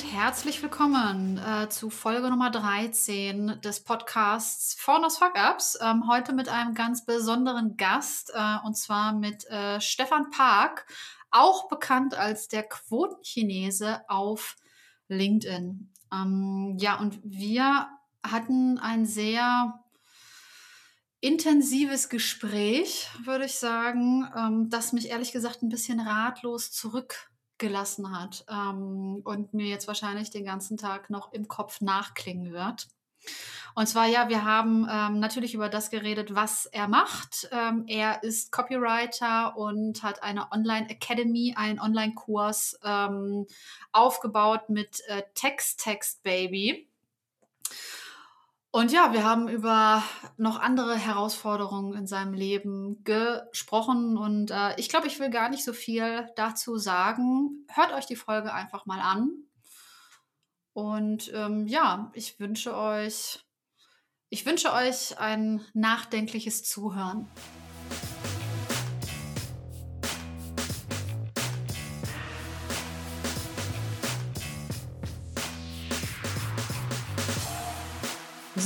Und herzlich willkommen äh, zu Folge Nummer 13 des Podcasts Vornos Fuck Ups. Ähm, heute mit einem ganz besonderen Gast äh, und zwar mit äh, Stefan Park, auch bekannt als der Quotenchinese auf LinkedIn. Ähm, ja, und wir hatten ein sehr intensives Gespräch, würde ich sagen, ähm, das mich ehrlich gesagt ein bisschen ratlos zurückgelassen hat ähm, und mir jetzt wahrscheinlich den ganzen Tag noch im Kopf nachklingen wird. Und zwar, ja, wir haben ähm, natürlich über das geredet, was er macht. Ähm, er ist Copywriter und hat eine Online Academy, einen Online-Kurs ähm, aufgebaut mit äh, Text Text Baby. Und ja, wir haben über noch andere Herausforderungen in seinem Leben gesprochen und äh, ich glaube, ich will gar nicht so viel dazu sagen. Hört euch die Folge einfach mal an. Und ähm, ja, ich wünsche euch, ich wünsche euch ein nachdenkliches Zuhören.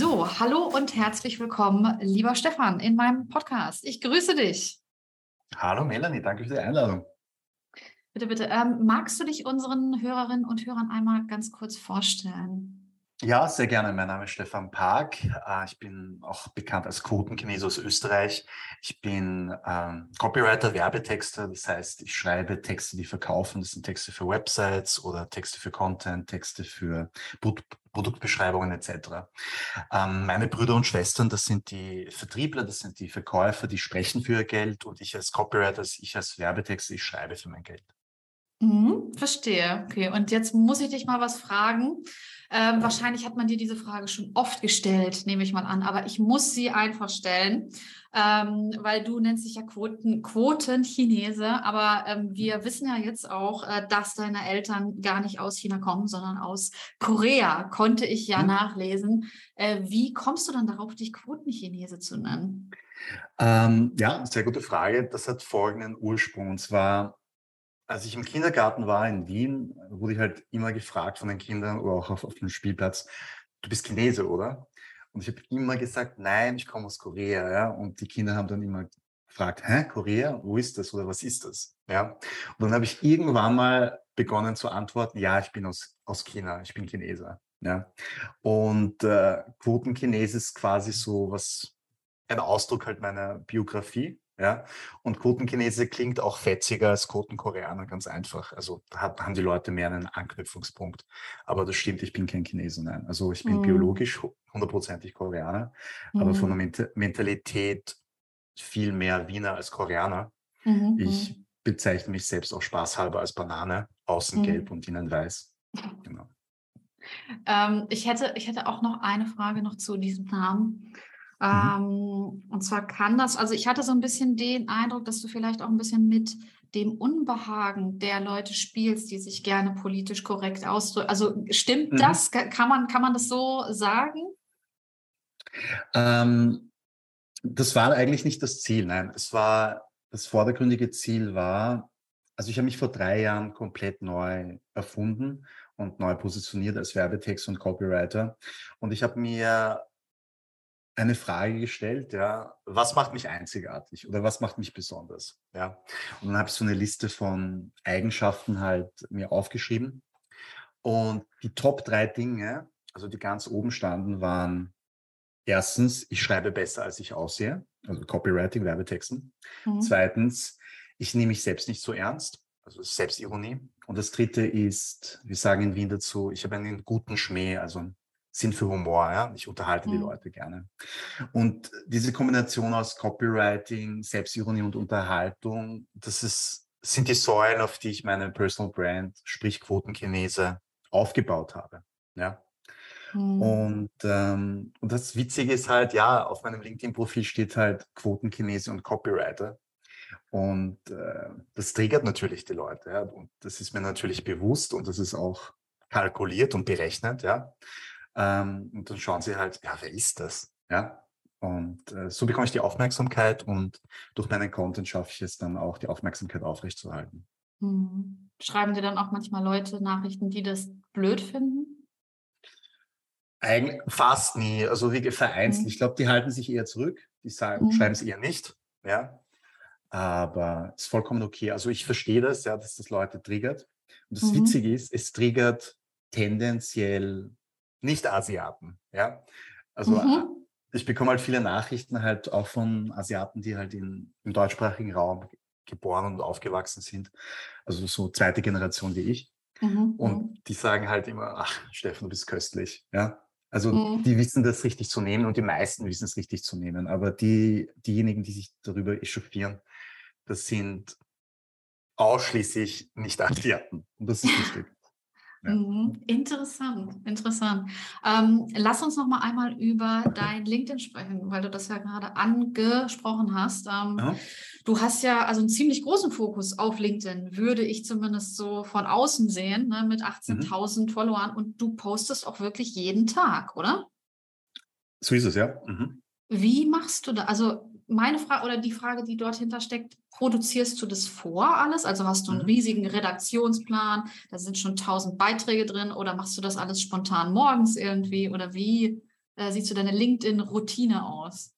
So, hallo und herzlich willkommen, lieber Stefan, in meinem Podcast. Ich grüße dich. Hallo Melanie, danke für die Einladung. Bitte, bitte. Ähm, magst du dich unseren Hörerinnen und Hörern einmal ganz kurz vorstellen? Ja, sehr gerne. Mein Name ist Stefan Park. Äh, ich bin auch bekannt als Quotenchinese aus Österreich. Ich bin ähm, Copywriter, Werbetexter. Das heißt, ich schreibe Texte, die verkaufen. Das sind Texte für Websites oder Texte für Content, Texte für Produktbeschreibungen etc. Ähm, meine Brüder und Schwestern, das sind die Vertriebler, das sind die Verkäufer, die sprechen für ihr Geld und ich als Copywriter, ich als Werbetexter, ich schreibe für mein Geld. Mhm, verstehe. Okay, und jetzt muss ich dich mal was fragen. Ähm, wahrscheinlich hat man dir diese Frage schon oft gestellt, nehme ich mal an, aber ich muss sie einfach stellen, ähm, weil du nennst dich ja Quoten, Quotenchinese, aber ähm, wir wissen ja jetzt auch, äh, dass deine Eltern gar nicht aus China kommen, sondern aus Korea, konnte ich ja mhm. nachlesen. Äh, wie kommst du dann darauf, dich Quotenchinese zu nennen? Ähm, ja, sehr gute Frage. Das hat folgenden Ursprung. Und zwar als ich im Kindergarten war in Wien, wurde ich halt immer gefragt von den Kindern oder auch auf, auf dem Spielplatz, du bist Chinese, oder? Und ich habe immer gesagt, nein, ich komme aus Korea. Ja? Und die Kinder haben dann immer gefragt, hä, Korea, wo ist das oder was ist das? Ja? Und dann habe ich irgendwann mal begonnen zu antworten, ja, ich bin aus, aus China, ich bin Chinese. Ja? Und äh, Quotenchinese ist quasi so was, ein Ausdruck halt meiner Biografie. Ja? Und Quotenchinese klingt auch fetziger als Quotenkoreaner, ganz einfach. Also da haben die Leute mehr einen Anknüpfungspunkt. Aber das stimmt, ich bin kein Chinese, nein. Also ich bin mhm. biologisch hundertprozentig Koreaner, mhm. aber von mhm. der Mentalität viel mehr Wiener als Koreaner. Mhm. Ich mhm. bezeichne mich selbst auch spaßhalber als Banane, außen mhm. gelb und innen weiß. Genau. Ähm, ich, hätte, ich hätte auch noch eine Frage noch zu diesem Namen. Mhm. Ähm, und zwar kann das, also ich hatte so ein bisschen den Eindruck, dass du vielleicht auch ein bisschen mit dem Unbehagen der Leute spielst, die sich gerne politisch korrekt ausdrücken. Also stimmt mhm. das? Kann man, kann man das so sagen? Ähm, das war eigentlich nicht das Ziel, nein. Es war, das vordergründige Ziel war, also ich habe mich vor drei Jahren komplett neu erfunden und neu positioniert als Werbetext und Copywriter. Und ich habe mir eine Frage gestellt, ja, was macht mich einzigartig oder was macht mich besonders? Ja. Und dann habe ich so eine Liste von Eigenschaften halt mir aufgeschrieben. Und die Top drei Dinge, also die ganz oben standen, waren erstens, ich schreibe besser, als ich aussehe, also Copywriting, Werbetexten. Mhm. Zweitens, ich nehme mich selbst nicht so ernst, also Selbstironie. Und das dritte ist, wir sagen in Wien dazu, ich habe einen guten Schmäh, also Sinn für Humor. Ja? Ich unterhalte mhm. die Leute gerne. Und diese Kombination aus Copywriting, Selbstironie und Unterhaltung, das ist, sind die Säulen, auf die ich meine Personal Brand, sprich Quotenchinese, aufgebaut habe. Ja? Mhm. Und, ähm, und das Witzige ist halt, ja, auf meinem LinkedIn-Profil steht halt Quotenchinese und Copywriter. Und äh, das triggert natürlich die Leute. Ja? Und das ist mir natürlich bewusst und das ist auch kalkuliert und berechnet. Ja? Ähm, und dann schauen sie halt, ja, wer ist das? Ja. Und äh, so bekomme ich die Aufmerksamkeit und durch meinen Content schaffe ich es dann auch, die Aufmerksamkeit aufrechtzuerhalten. Hm, Schreiben dir dann auch manchmal Leute Nachrichten, die das blöd finden? Eigentlich fast nie, also wie vereinzelt. Mhm. Ich glaube, die halten sich eher zurück, die sagen, Mhm. schreiben es eher nicht, ja. Aber es ist vollkommen okay. Also ich verstehe das, ja, dass das Leute triggert. Und das Mhm. Witzige ist, es triggert tendenziell nicht Asiaten, ja. Also äh, Mhm. ich bekomme halt viele Nachrichten halt auch von Asiaten, die halt in, im deutschsprachigen Raum geboren und aufgewachsen sind. Also so zweite Generation wie ich. Mhm. Und die sagen halt immer, ach, Steffen, du bist köstlich. Ja? Also Mhm. die wissen das richtig zu nehmen und die meisten wissen es richtig zu nehmen. Aber die, diejenigen, die sich darüber echauffieren, das sind ausschließlich nicht Asiaten. Und das ist wichtig. Ja. Mhm. Interessant, interessant. Ähm, lass uns noch mal einmal über dein LinkedIn sprechen, weil du das ja gerade angesprochen hast. Ähm, Ja. Du hast ja also einen ziemlich großen Fokus auf LinkedIn, würde ich zumindest so von außen sehen, ne, mit Mhm. 18.000 Followern und du postest auch wirklich jeden Tag, oder? So ist es, ja. Mhm. Wie machst du da? Also meine Frage oder die Frage, die dort hinter steckt, produzierst du das vor alles? Also hast du einen Mhm. riesigen Redaktionsplan, da sind schon tausend Beiträge drin oder machst du das alles spontan morgens irgendwie oder wie äh, sieht so deine LinkedIn-Routine aus?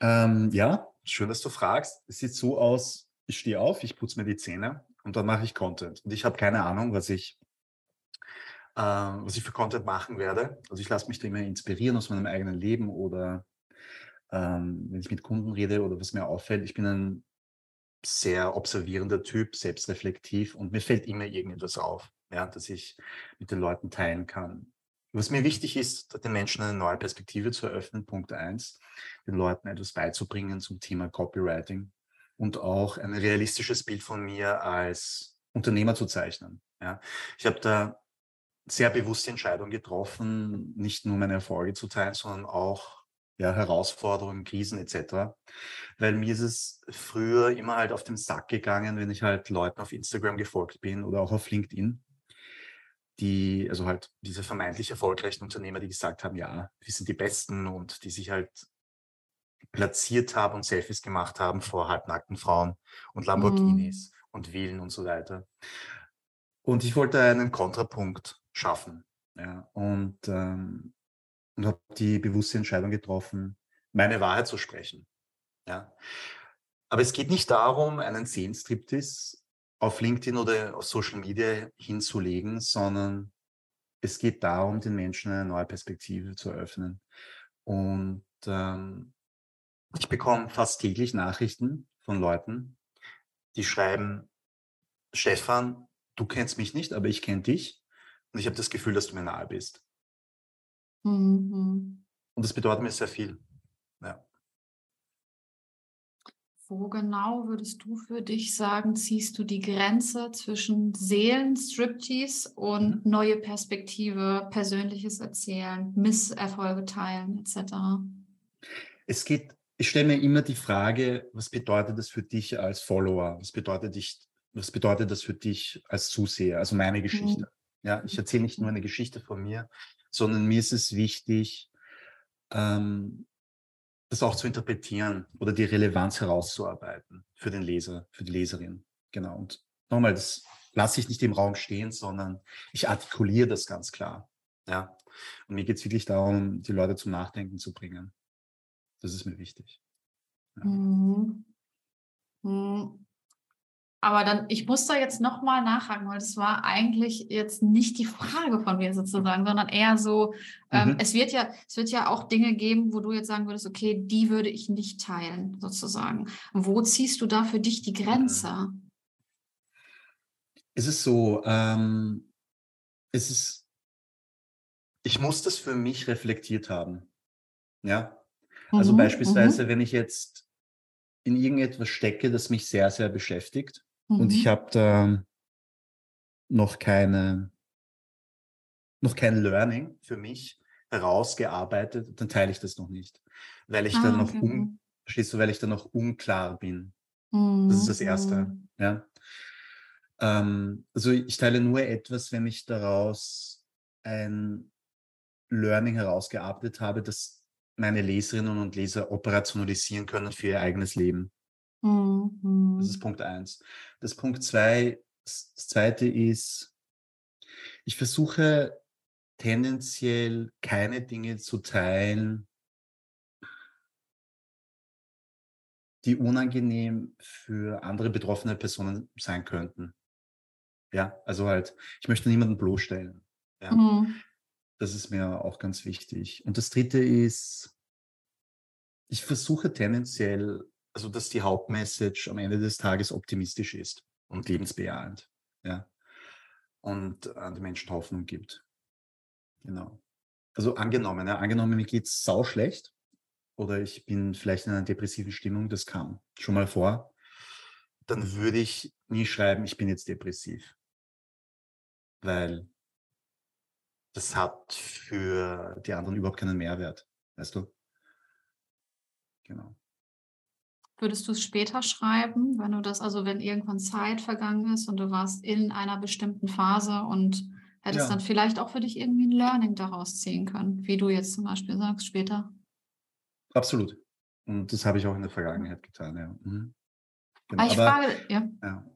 Ähm, ja, schön, dass du fragst. Es sieht so aus, ich stehe auf, ich putze mir die Zähne und dann mache ich Content. Und ich habe keine Ahnung, was ich, äh, was ich für Content machen werde. Also ich lasse mich da immer inspirieren aus meinem eigenen Leben oder ähm, wenn ich mit Kunden rede oder was mir auffällt. Ich bin ein sehr observierender Typ, selbstreflektiv und mir fällt immer irgendetwas auf, ja, dass ich mit den Leuten teilen kann. Was mir wichtig ist, den Menschen eine neue Perspektive zu eröffnen, Punkt eins, den Leuten etwas beizubringen zum Thema Copywriting und auch ein realistisches Bild von mir als Unternehmer zu zeichnen. Ja. Ich habe da sehr bewusste Entscheidung getroffen, nicht nur meine Erfolge zu teilen, sondern auch ja, Herausforderungen, Krisen etc. Weil mir ist es früher immer halt auf den Sack gegangen, wenn ich halt Leuten auf Instagram gefolgt bin oder auch auf LinkedIn, die, also halt diese vermeintlich erfolgreichen Unternehmer, die gesagt haben, ja, wir sind die Besten und die sich halt platziert haben und Selfies gemacht haben vor halbnackten Frauen und Lamborghinis und Villen und so weiter. Und ich wollte einen Kontrapunkt schaffen. Ja, und ähm, und habe die bewusste Entscheidung getroffen, meine Wahrheit zu sprechen. Ja. Aber es geht nicht darum, einen Seelenstriptease auf LinkedIn oder auf Social Media hinzulegen, sondern es geht darum, den Menschen eine neue Perspektive zu eröffnen. Und ähm, ich bekomme fast täglich Nachrichten von Leuten, die schreiben, Stefan, du kennst mich nicht, aber ich kenne dich und ich habe das Gefühl, dass du mir nahe bist. Mhm. Und das bedeutet mir sehr viel. Ja. Wo genau würdest du für dich sagen, ziehst du die Grenze zwischen Seelenstriptease und Mhm. neue Perspektive, persönliches Erzählen, Misserfolge teilen etc.? Es geht, ich stelle mir immer die Frage, was bedeutet das für dich als Follower? Was bedeutet, dich, was bedeutet das für dich als Zuseher? Also meine Geschichte. Ja, ich erzähle nicht nur eine Geschichte von mir, sondern mir ist es wichtig, ähm, das auch zu interpretieren oder die Relevanz herauszuarbeiten für den Leser, für die Leserin. Genau. Und nochmal, das lasse ich nicht im Raum stehen, sondern ich artikuliere das ganz klar. Ja. Und mir geht es wirklich darum, die Leute zum Nachdenken zu bringen. Das ist mir wichtig. Ja. Mhm. Mhm. Aber dann, ich muss da jetzt nochmal nachhaken, weil das war eigentlich jetzt nicht die Frage von mir sozusagen, sondern eher so, ähm, Mhm. es wird ja, es wird ja auch Dinge geben, wo du jetzt sagen würdest, okay, die würde ich nicht teilen, sozusagen. Wo ziehst du da für dich die Grenze? Es ist so, ähm, es ist, ich muss das für mich reflektiert haben. Ja. Also Mhm, beispielsweise, wenn ich jetzt in irgendetwas stecke, das mich sehr, sehr beschäftigt mhm, und ich mhm. habe da noch keine, noch kein Learning für mich herausgearbeitet, dann teile ich das noch nicht. Weil ich dann Ah, noch, okay. un, verstehst du, weil ich dann noch unklar bin. Das Mhm, ist das Erste. mhm. Ja. Ähm, also ich teile nur etwas, wenn ich daraus ein Learning herausgearbeitet habe, das meine Leserinnen und Leser operationalisieren können für ihr eigenes Leben. Das ist Mhm. Punkt eins. Das Punkt zwei, das zweite ist, ich versuche tendenziell keine Dinge zu teilen, die unangenehm für andere betroffene Personen sein könnten. Ja, also halt, ich möchte niemanden bloßstellen. Ja. Mhm. Das ist mir auch ganz wichtig. Und das dritte ist, ich versuche tendenziell, also dass die Hauptmessage am Ende des Tages optimistisch ist und lebensbejahend. Ja. Und an die Menschen Hoffnung gibt. Genau. Also angenommen, ja, angenommen, mir geht es sau schlecht oder ich bin vielleicht in einer depressiven Stimmung, das kam schon mal vor, dann würde ich nie schreiben, ich bin jetzt depressiv. Weil das hat für die anderen überhaupt keinen Mehrwert, weißt du? Genau. Würdest du es später schreiben, wenn du das, also wenn irgendwann Zeit vergangen ist und du warst in einer bestimmten Phase und hättest ja. dann vielleicht auch für dich irgendwie ein Learning daraus ziehen können, wie du jetzt zum Beispiel sagst später? Absolut. Und das habe ich auch in der Vergangenheit getan, ja. Mhm. Genau. Ah, ich Aber, frage, ja. ja.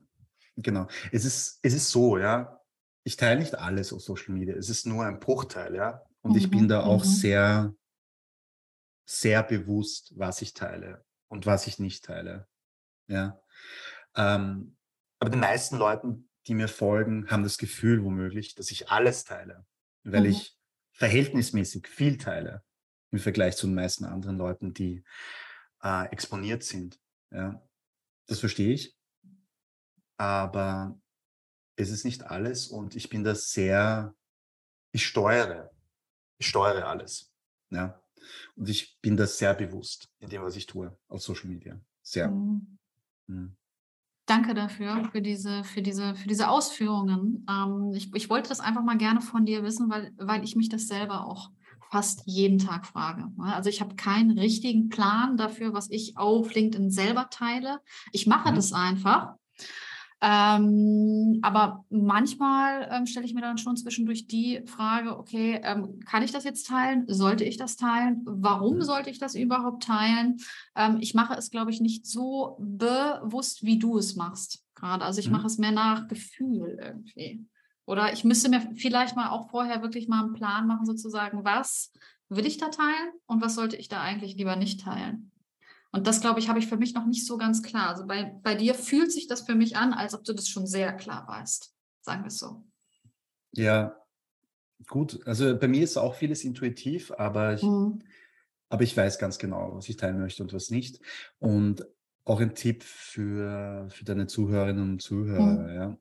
Genau. Es ist, es ist so, ja. Ich teile nicht alles auf Social Media. Es ist nur ein Bruchteil, ja. Und mhm. ich bin da auch mhm. sehr, sehr bewusst, was ich teile und was ich nicht teile. Ja. Ähm, aber die meisten Leuten, die mir folgen, haben das Gefühl womöglich, dass ich alles teile, weil mhm. ich verhältnismäßig viel teile im Vergleich zu den meisten anderen Leuten, die äh, exponiert sind. Ja. Das verstehe ich. Aber es ist nicht alles und ich bin da sehr, ich steuere, ich steuere alles. Ja. Und ich bin da sehr bewusst in dem, was ich tue auf Social Media. Sehr. Mhm. Mhm. Danke dafür, für diese, für diese, für diese Ausführungen. Ähm, ich, ich wollte das einfach mal gerne von dir wissen, weil, weil ich mich das selber auch fast jeden Tag frage. Ne? Also ich habe keinen richtigen Plan dafür, was ich auf LinkedIn selber teile. Ich mache mhm. das einfach. Ähm, aber manchmal ähm, stelle ich mir dann schon zwischendurch die Frage, okay, ähm, kann ich das jetzt teilen? Sollte ich das teilen? Warum mhm. sollte ich das überhaupt teilen? Ähm, ich mache es, glaube ich, nicht so bewusst, wie du es machst gerade. Also ich mhm. mache es mehr nach Gefühl irgendwie. Oder ich müsste mir vielleicht mal auch vorher wirklich mal einen Plan machen, sozusagen, was will ich da teilen und was sollte ich da eigentlich lieber nicht teilen? Und das, glaube ich, habe ich für mich noch nicht so ganz klar. Also bei, bei dir fühlt sich das für mich an, als ob du das schon sehr klar weißt. Sagen wir es so. Ja, gut. Also bei mir ist auch vieles intuitiv, aber ich, mhm. aber ich weiß ganz genau, was ich teilen möchte und was nicht. Und auch ein Tipp für, für deine Zuhörerinnen und Zuhörer, mhm. ja.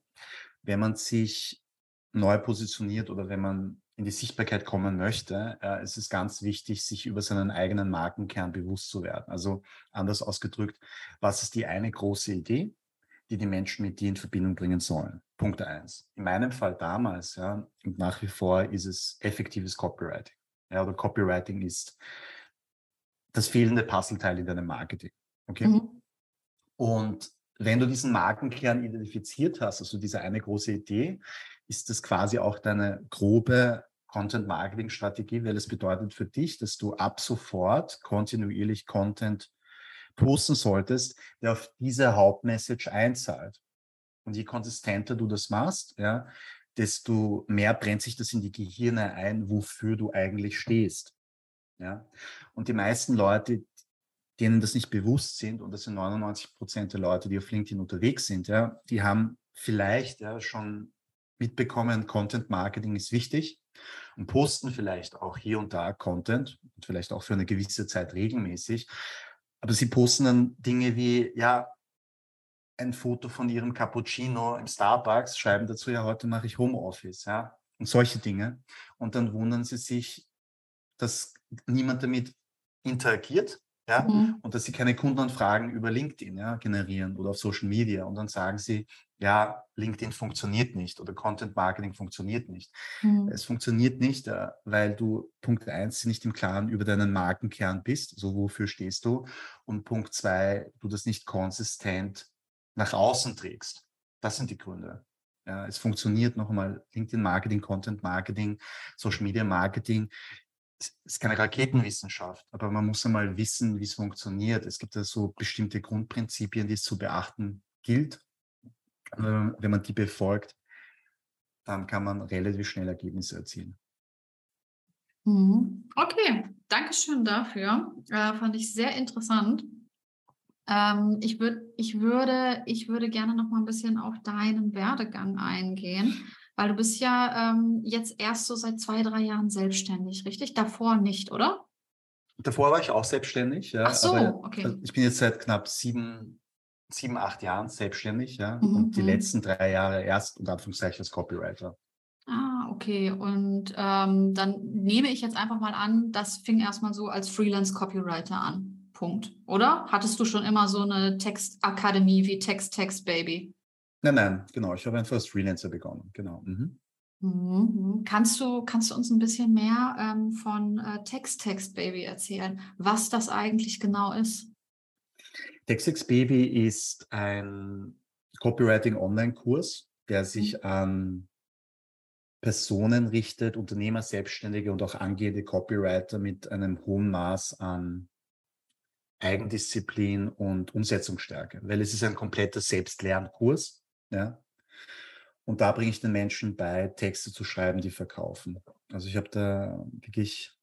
Wenn man sich neu positioniert oder wenn man in die Sichtbarkeit kommen möchte, äh, es ist ganz wichtig, sich über seinen eigenen Markenkern bewusst zu werden. Also anders ausgedrückt, was ist die eine große Idee, die die Menschen mit dir in Verbindung bringen sollen? Punkt eins. In meinem Fall damals, ja, und nach wie vor ist es effektives Copywriting. Ja, oder Copywriting ist das fehlende Puzzleteil in deinem Marketing. Okay? Mhm. Und wenn du diesen Markenkern identifiziert hast, also diese eine große Idee, ist das quasi auch deine grobe Content-Marketing-Strategie, weil es bedeutet für dich, dass du ab sofort kontinuierlich Content posten solltest, der auf diese Hauptmessage einzahlt. Und je konsistenter du das machst, ja, desto mehr brennt sich das in die Gehirne ein, wofür du eigentlich stehst. Ja. Und die meisten Leute, denen das nicht bewusst sind, und das sind 99 Prozent der Leute, die auf LinkedIn unterwegs sind, ja, die haben vielleicht ja schon mitbekommen, Content Marketing ist wichtig und posten vielleicht auch hier und da Content und vielleicht auch für eine gewisse Zeit regelmäßig. Aber sie posten dann Dinge wie, ja, ein Foto von ihrem Cappuccino im Starbucks, schreiben dazu, ja, heute mache ich Homeoffice, ja, und solche Dinge. Und dann wundern sie sich, dass niemand damit interagiert, ja, mhm. und dass sie keine Kundenanfragen über LinkedIn ja, generieren oder auf Social Media. Und dann sagen sie, ja, LinkedIn funktioniert nicht oder Content Marketing funktioniert nicht. Mhm. Es funktioniert nicht, äh, weil du Punkt eins nicht im Klaren über deinen Markenkern bist, so also wofür stehst du, und Punkt zwei, du das nicht konsistent nach außen trägst. Das sind die Gründe. Ja, es funktioniert noch einmal LinkedIn Marketing, Content Marketing, Social Media Marketing. Es ist keine Raketenwissenschaft, aber man muss einmal wissen, wie es funktioniert. Es gibt da so bestimmte Grundprinzipien, die es zu beachten gilt wenn man die befolgt, dann kann man relativ schnell Ergebnisse erzielen. Mhm. Okay, danke schön dafür. Äh, fand ich sehr interessant. Ähm, ich, würd, ich, würde, ich würde gerne noch mal ein bisschen auf deinen Werdegang eingehen, weil du bist ja ähm, jetzt erst so seit zwei, drei Jahren selbstständig, richtig? Davor nicht, oder? Davor war ich auch selbstständig. Ja, Ach so, okay. Also ich bin jetzt seit knapp sieben, sieben acht Jahren selbstständig. Ja, mhm. Und die mhm. letzten drei Jahre erst unter Anführungszeichen als Copywriter. Ah, okay. Und ähm, dann nehme ich jetzt einfach mal an, das fing erstmal so als Freelance-Copywriter an. Punkt. Oder? Hattest du schon immer so eine Textakademie wie Text Text Baby? Nein, nein, genau. Ich habe einfach als Freelancer begonnen. Genau. Mhm. Mhm. Kannst, du, kannst du uns ein bisschen mehr ähm, von äh, Text Text Baby erzählen, was das eigentlich genau ist? Text Text Baby ist ein Copywriting-Online-Kurs, der sich mhm. an Personen richtet, Unternehmer, Selbstständige und auch angehende Copywriter mit einem hohen Maß an Eigendisziplin und Umsetzungsstärke, weil es ist ein kompletter Selbstlernkurs. Ja? Und da bringe ich den Menschen bei, Texte zu schreiben, die verkaufen. Also ich habe da wirklich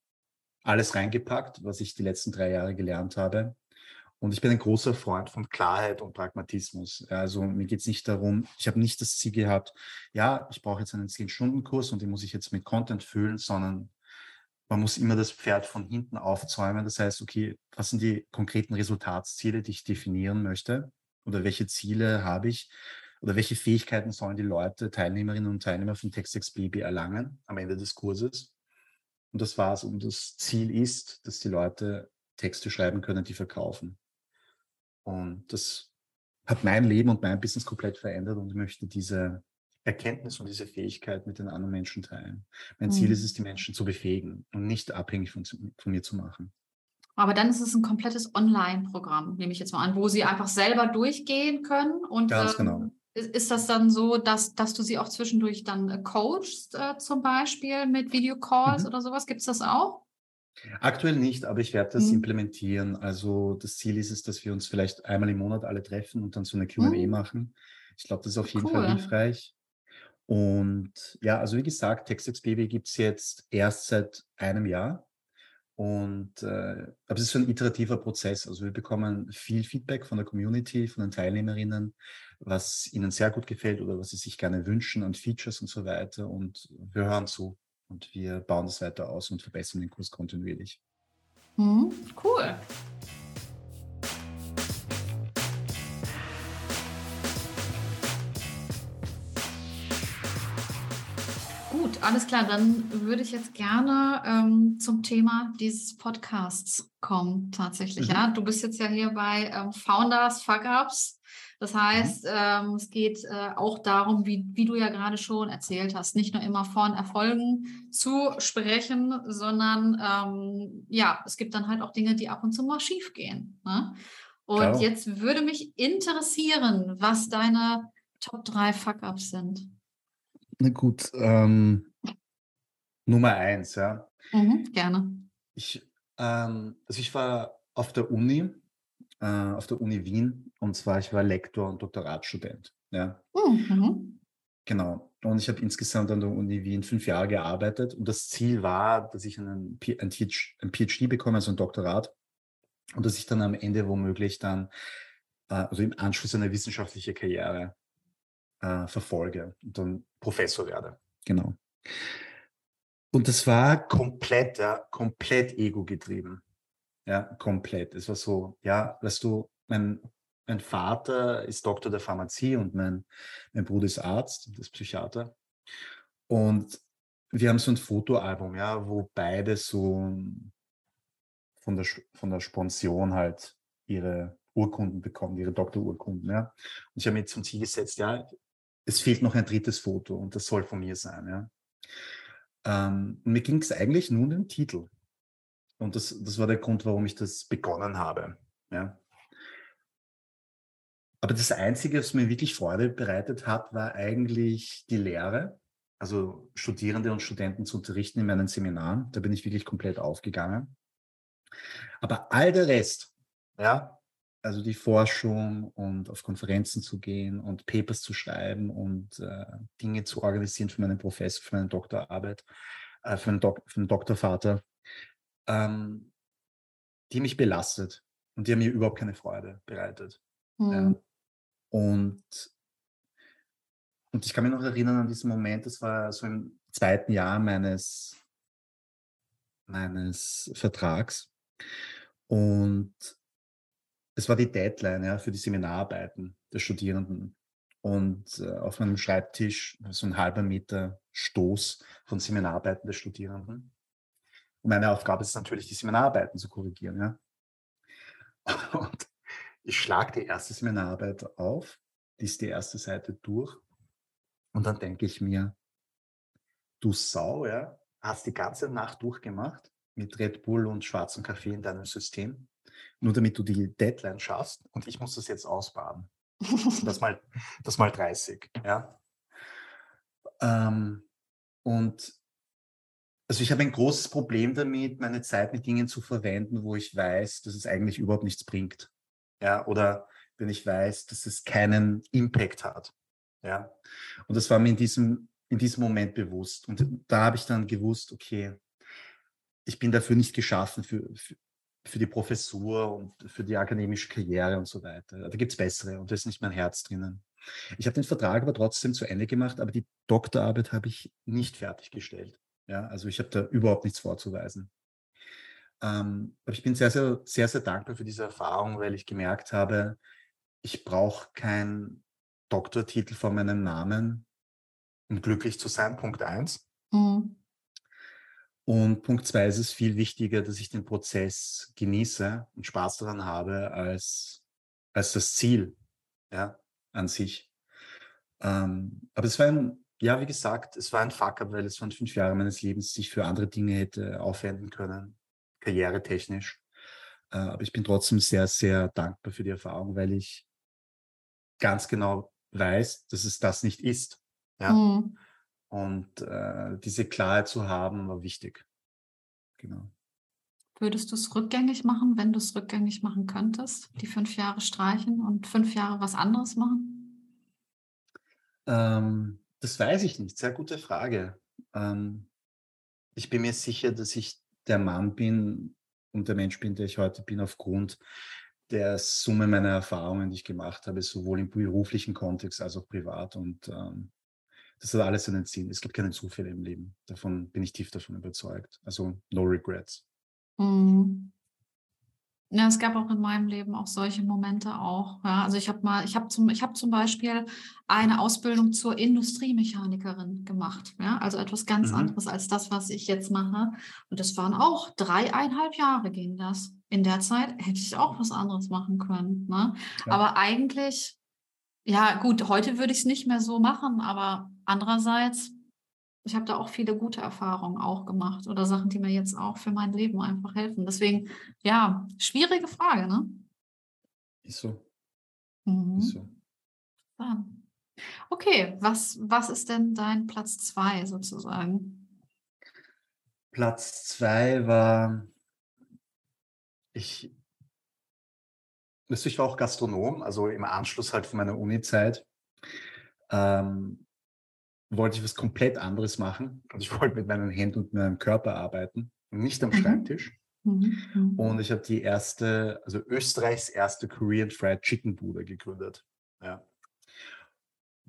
alles reingepackt, was ich die letzten drei Jahre gelernt habe. Und ich bin ein großer Freund von Klarheit und Pragmatismus. Also mir geht es nicht darum, ich habe nicht das Ziel gehabt, ja, ich brauche jetzt einen 10-Stunden-Kurs und den muss ich jetzt mit Content füllen, sondern man muss immer das Pferd von hinten aufzäumen. Das heißt, okay, was sind die konkreten Resultatsziele, die ich definieren möchte? Oder welche Ziele habe ich? Oder welche Fähigkeiten sollen die Leute, Teilnehmerinnen und Teilnehmer von TextX Baby erlangen am Ende des Kurses? Und das war's. Und das Ziel ist, dass die Leute Texte schreiben können, die verkaufen. Und das hat mein Leben und mein Business komplett verändert und ich möchte diese Erkenntnis und diese Fähigkeit mit den anderen Menschen teilen. Mein mhm. Ziel ist es, die Menschen zu befähigen und nicht abhängig von, von mir zu machen. Aber dann ist es ein komplettes Online-Programm, nehme ich jetzt mal an, wo sie einfach selber durchgehen können. Und Ganz ähm, genau. ist, ist, das dann so, dass, dass du sie auch zwischendurch dann äh, coachst, äh, zum Beispiel mit Videocalls mhm. oder sowas? Gibt es das auch? Aktuell nicht, aber ich werde das mhm. implementieren. Also das Ziel ist es, dass wir uns vielleicht einmal im Monat alle treffen und dann so eine QA mhm. machen. Ich glaube, das ist auf jeden cool. Fall hilfreich. Und ja, also wie gesagt, TextX Baby gibt es jetzt erst seit einem Jahr. Und äh, aber es ist so ein iterativer Prozess. Also wir bekommen viel Feedback von der Community, von den Teilnehmerinnen, was ihnen sehr gut gefällt oder was sie sich gerne wünschen an Features und so weiter. Und wir hören zu und wir bauen das weiter aus und verbessern den Kurs kontinuierlich. Mhm, cool. Gut, alles klar. Dann würde ich jetzt gerne ähm, zum Thema dieses Podcasts kommen, tatsächlich. Mhm. Ja, du bist jetzt ja hier bei ähm, Founders Fuck Ups. Das heißt, mhm. ähm, es geht äh, auch darum, wie, wie du ja gerade schon erzählt hast, nicht nur immer von Erfolgen zu sprechen, sondern ähm, ja, es gibt dann halt auch Dinge, die ab und zu mal schief gehen. Ne? Und Klar. jetzt würde mich interessieren, was deine Top 3 Fuck-Ups sind. Na gut, ähm, Nummer eins, ja. Mhm, gerne. Ich, ähm, also ich war auf der Uni, äh, auf der Uni Wien, und zwar ich war Lektor und Doktoratstudent. Ja. Mhm. Genau. Und ich habe insgesamt an der Uni Wien fünf Jahre gearbeitet. Und das Ziel war, dass ich einen, ein PhD bekomme, also ein Doktorat. Und dass ich dann am Ende womöglich dann, äh, also im Anschluss eine wissenschaftliche Karriere äh, verfolge und dann Professor werde. Genau. Und das war komplett, ja, komplett ego-getrieben. Ja, komplett. Es war so, ja, weißt du, mein, mein Vater ist Doktor der Pharmazie und mein, mein Bruder ist Arzt, ist Psychiater. Und wir haben so ein Fotoalbum, ja, wo beide so von der, von der Sponsion halt ihre Urkunden bekommen, ihre Doktorurkunden, ja. Und ich habe mir zum Ziel gesetzt, ja, es fehlt noch ein drittes Foto und das soll von mir sein. Ja. Ähm, mir ging es eigentlich nur um den Titel. Und das, das war der Grund, warum ich das begonnen habe. Ja. Aber das Einzige, was mir wirklich Freude bereitet hat, war eigentlich die Lehre. Also Studierende und Studenten zu unterrichten in meinen Seminaren. Da bin ich wirklich komplett aufgegangen. Aber all der Rest, ja, also die Forschung und auf Konferenzen zu gehen und Papers zu schreiben und äh, Dinge zu organisieren für meinen Professor, für meine Doktorarbeit, äh, für, einen Dok für einen Doktorvater, ähm, die mich belastet und die haben mir überhaupt keine Freude bereitet. Mhm. Ja. Hm. Und, und ich kann mich noch erinnern an diesen Moment, das war so im zweiten Jahr meines, meines Vertrags. Und es war die Deadline ja, für die Seminararbeiten der Studierenden. Und äh, auf meinem Schreibtisch so ein halber Meter Stoß von Seminararbeiten der Studierenden. Und meine Aufgabe ist natürlich, die Seminararbeiten zu korrigieren. Ja. Und ich schlage die erste Seminararbeit auf, liest die erste Seite durch und dann denke ich mir, du Sau, ja, hast die ganze Nacht durchgemacht mit Red Bull und schwarzem Kaffee in deinem System, nur damit du die Deadline schaffst und ich muss das jetzt ausbaden. das mal, das mal 30, ja. Ähm, und also ich habe ein großes Problem damit, meine Zeit mit Dingen zu verwenden, wo ich weiß, dass es eigentlich überhaupt nichts bringt. Ja, oder wenn ich weiß, dass es keinen Impact hat. Ja. Und das war mir in diesem, in diesem Moment bewusst. Und da habe ich dann gewusst, okay, ich bin dafür nicht geschaffen für, für, für die Professur und für die akademische Karriere und so weiter. Da gibt es bessere und da ist nicht mein Herz drinnen. Ich habe den Vertrag aber trotzdem zu Ende gemacht, aber die Doktorarbeit habe ich nicht fertiggestellt. Ja, also ich habe da überhaupt nichts vorzuweisen. Ähm, aber ich bin sehr, sehr, sehr, sehr dankbar für diese Erfahrung, weil ich gemerkt habe, ich brauche keinen Doktortitel vor meinem Namen, um glücklich zu sein. Punkt eins. Mhm. Und Punkt zwei ist es viel wichtiger, dass ich den Prozess genieße und Spaß daran habe, als, als das Ziel ja, an sich. Ähm, aber es war ein ja, wie gesagt, es war ein Fuck-up, weil es waren fünf Jahre meines Lebens, die ich für andere Dinge hätte aufwenden können, karrieretechnisch. Äh, aber ich bin trotzdem sehr, sehr dankbar für die Erfahrung, weil ich ganz genau weiß, dass es das nicht ist. Ja? Mhm. Und äh, diese Klarheit zu haben, war wichtig. Genau. Würdest du es rückgängig machen, wenn du es rückgängig machen könntest? Die fünf Jahre streichen und fünf Jahre was anderes machen? Ähm, das weiß ich nicht. Sehr gute Frage. Ähm, ich bin mir sicher, dass ich der Mann bin und der Mensch bin, der ich heute bin, aufgrund der Summe meiner Erfahrungen, die ich gemacht habe, sowohl im beruflichen Kontext als auch privat. Und ähm, das hat alles einen Sinn. Es gibt keine Zufälle im Leben. Davon bin ich tief davon überzeugt. Also no regrets. Mhm. Ja, es gab auch in meinem Leben auch solche Momente auch. Ja, also ich habe mal, ich habe zum, ich habe zum Beispiel eine Ausbildung zur Industriemechanikerin gemacht. Ja, also etwas ganz mhm. anderes als das, was ich jetzt mache. Und das waren auch dreieinhalb Jahre ging das. In der Zeit hätte ich auch was anderes machen können. Ne? Ja. Aber eigentlich, ja gut, heute würde ich es nicht mehr so machen. Aber andererseits ich habe da auch viele gute Erfahrungen auch gemacht oder Sachen, die mir jetzt auch für mein Leben einfach helfen. Deswegen, ja, schwierige Frage, ne? Ist so. Mhm. Ist so. Okay, was, was ist denn dein Platz zwei sozusagen? Platz zwei war, ich, ich war auch Gastronom, also im Anschluss halt von meiner Uni-Zeit. Ähm, wollte ich was komplett anderes machen. Also ich wollte mit meinen Händen und meinem Körper arbeiten, nicht am mhm. Schreibtisch. Mhm. mhm. Und ich habe die erste, also Österreichs erste Korean Fried Chicken Bude gegründet. Ja.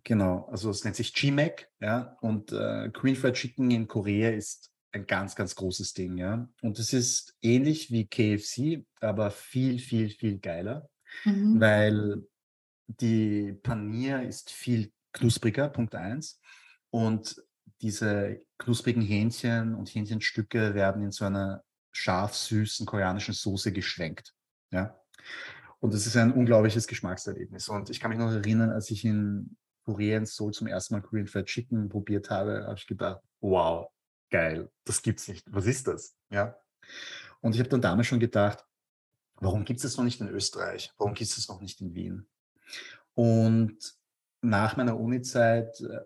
Genau, also es nennt sich GMAC, ja, und äh, Korean Fried Chicken in Korea ist ein ganz, ganz großes Ding, ja. Und es ist ähnlich wie KFC, aber viel, viel, viel geiler, mhm. weil die Panier ist viel knuspriger, Punkt eins. Und diese knusprigen Hähnchen und Hähnchenstücke werden in so einer scharf-süßen koreanischen Soße geschwenkt. Ja? Und das ist ein unglaubliches Geschmackserlebnis. Und ich kann mich noch erinnern, als ich in Korea in Seoul zum ersten Mal Korean Fried Chicken probiert habe, habe ich gedacht, wow, geil, das gibt's nicht. Was ist das? Ja. Und ich habe dann damals schon gedacht, warum gibt es das noch nicht in Österreich? Warum gibt es das noch nicht in Wien? Und nach meiner Uni-Zeit äh,